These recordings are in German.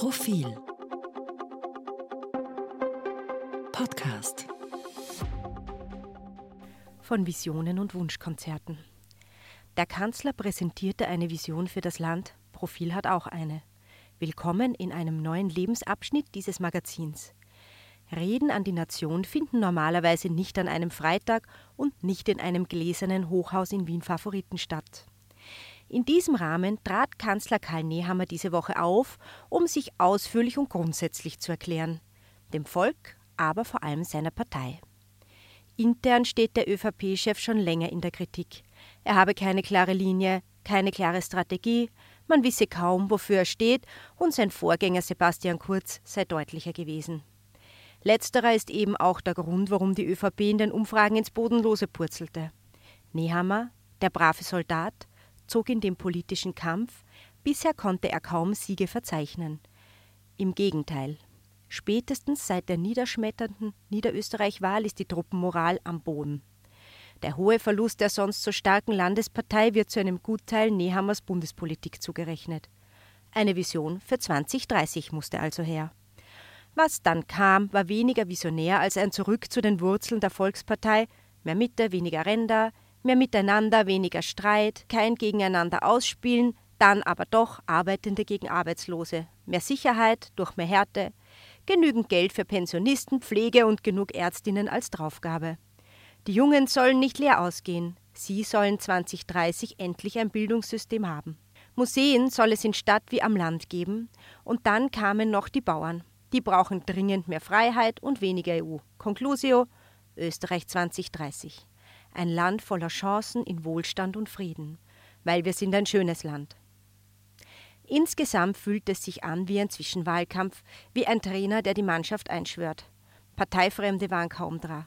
Profil Podcast von Visionen und Wunschkonzerten. Der Kanzler präsentierte eine Vision für das Land, Profil hat auch eine. Willkommen in einem neuen Lebensabschnitt dieses Magazins. Reden an die Nation finden normalerweise nicht an einem Freitag und nicht in einem gläsernen Hochhaus in Wien Favoriten statt. In diesem Rahmen trat Kanzler Karl Nehammer diese Woche auf, um sich ausführlich und grundsätzlich zu erklären. Dem Volk, aber vor allem seiner Partei. Intern steht der ÖVP-Chef schon länger in der Kritik. Er habe keine klare Linie, keine klare Strategie, man wisse kaum, wofür er steht, und sein Vorgänger Sebastian Kurz sei deutlicher gewesen. Letzterer ist eben auch der Grund, warum die ÖVP in den Umfragen ins Bodenlose purzelte. Nehammer, der brave Soldat, zog in den politischen Kampf, bisher konnte er kaum Siege verzeichnen. Im Gegenteil. Spätestens seit der niederschmetternden Niederösterreich-Wahl ist die Truppenmoral am Boden. Der hohe Verlust der sonst so starken Landespartei wird zu einem Gutteil Nehammers Bundespolitik zugerechnet. Eine Vision für 2030 musste also her. Was dann kam, war weniger visionär als ein Zurück zu den Wurzeln der Volkspartei, mehr Mitte, weniger Ränder, Mehr miteinander, weniger Streit, kein Gegeneinander ausspielen, dann aber doch Arbeitende gegen Arbeitslose. Mehr Sicherheit durch mehr Härte, genügend Geld für Pensionisten, Pflege und genug Ärztinnen als Draufgabe. Die Jungen sollen nicht leer ausgehen. Sie sollen 2030 endlich ein Bildungssystem haben. Museen soll es in Stadt wie am Land geben. Und dann kamen noch die Bauern. Die brauchen dringend mehr Freiheit und weniger EU. Conclusio Österreich 2030 ein Land voller Chancen in Wohlstand und Frieden, weil wir sind ein schönes Land. Insgesamt fühlt es sich an wie ein Zwischenwahlkampf, wie ein Trainer, der die Mannschaft einschwört. Parteifremde waren kaum dran.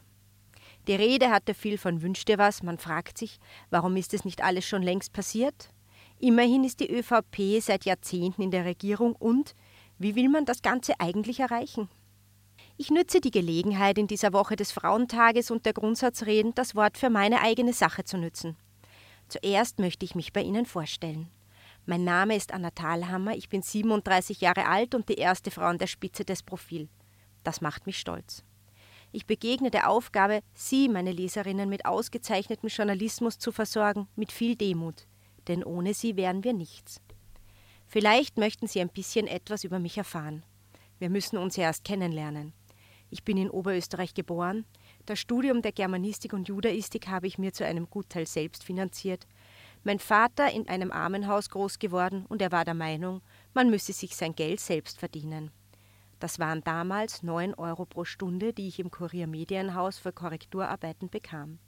Die Rede hatte viel von Wünsch dir was, man fragt sich, warum ist es nicht alles schon längst passiert? Immerhin ist die ÖVP seit Jahrzehnten in der Regierung und wie will man das Ganze eigentlich erreichen? Ich nütze die Gelegenheit, in dieser Woche des Frauentages und der Grundsatzreden das Wort für meine eigene Sache zu nützen. Zuerst möchte ich mich bei Ihnen vorstellen. Mein Name ist Anna Thalhammer, ich bin 37 Jahre alt und die erste Frau an der Spitze des Profil. Das macht mich stolz. Ich begegne der Aufgabe, Sie, meine Leserinnen, mit ausgezeichnetem Journalismus zu versorgen, mit viel Demut. Denn ohne Sie wären wir nichts. Vielleicht möchten Sie ein bisschen etwas über mich erfahren. Wir müssen uns erst kennenlernen. Ich bin in Oberösterreich geboren. Das Studium der Germanistik und Judaistik habe ich mir zu einem Gutteil selbst finanziert. Mein Vater in einem Armenhaus groß geworden und er war der Meinung, man müsse sich sein Geld selbst verdienen. Das waren damals neun Euro pro Stunde, die ich im Kurier Medienhaus für Korrekturarbeiten bekam.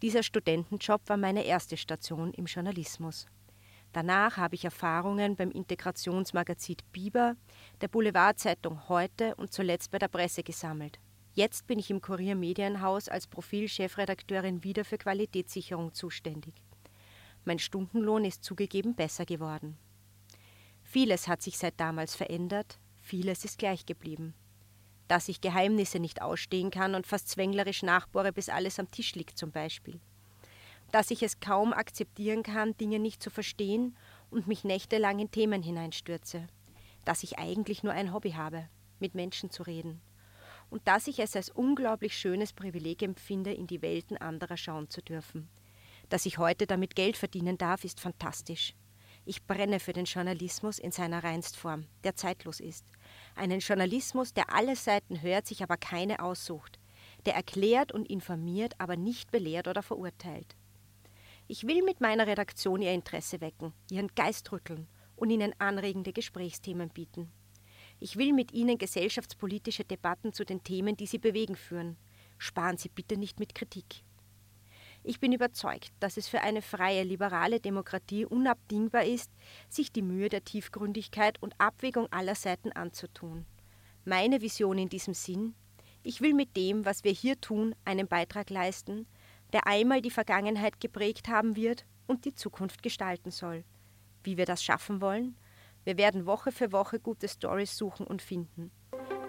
Dieser Studentenjob war meine erste Station im Journalismus. Danach habe ich Erfahrungen beim Integrationsmagazin Biber, der Boulevardzeitung Heute und zuletzt bei der Presse gesammelt. Jetzt bin ich im Kurier Medienhaus als Profilchefredakteurin wieder für Qualitätssicherung zuständig. Mein Stundenlohn ist zugegeben besser geworden. Vieles hat sich seit damals verändert, vieles ist gleich geblieben. Dass ich Geheimnisse nicht ausstehen kann und fast zwänglerisch nachbohre, bis alles am Tisch liegt zum Beispiel dass ich es kaum akzeptieren kann, Dinge nicht zu verstehen und mich nächtelang in Themen hineinstürze, dass ich eigentlich nur ein Hobby habe, mit Menschen zu reden, und dass ich es als unglaublich schönes Privileg empfinde, in die Welten anderer schauen zu dürfen. Dass ich heute damit Geld verdienen darf, ist fantastisch. Ich brenne für den Journalismus in seiner Reinstform, der zeitlos ist. Einen Journalismus, der alle Seiten hört, sich aber keine aussucht, der erklärt und informiert, aber nicht belehrt oder verurteilt. Ich will mit meiner Redaktion Ihr Interesse wecken, Ihren Geist rütteln und Ihnen anregende Gesprächsthemen bieten. Ich will mit Ihnen gesellschaftspolitische Debatten zu den Themen, die Sie bewegen, führen. Sparen Sie bitte nicht mit Kritik. Ich bin überzeugt, dass es für eine freie, liberale Demokratie unabdingbar ist, sich die Mühe der Tiefgründigkeit und Abwägung aller Seiten anzutun. Meine Vision in diesem Sinn, ich will mit dem, was wir hier tun, einen Beitrag leisten, der einmal die Vergangenheit geprägt haben wird und die Zukunft gestalten soll. Wie wir das schaffen wollen? Wir werden Woche für Woche gute Stories suchen und finden.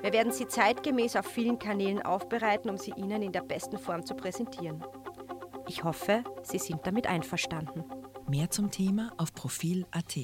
Wir werden sie zeitgemäß auf vielen Kanälen aufbereiten, um sie Ihnen in der besten Form zu präsentieren. Ich hoffe, Sie sind damit einverstanden. Mehr zum Thema auf Profil.at.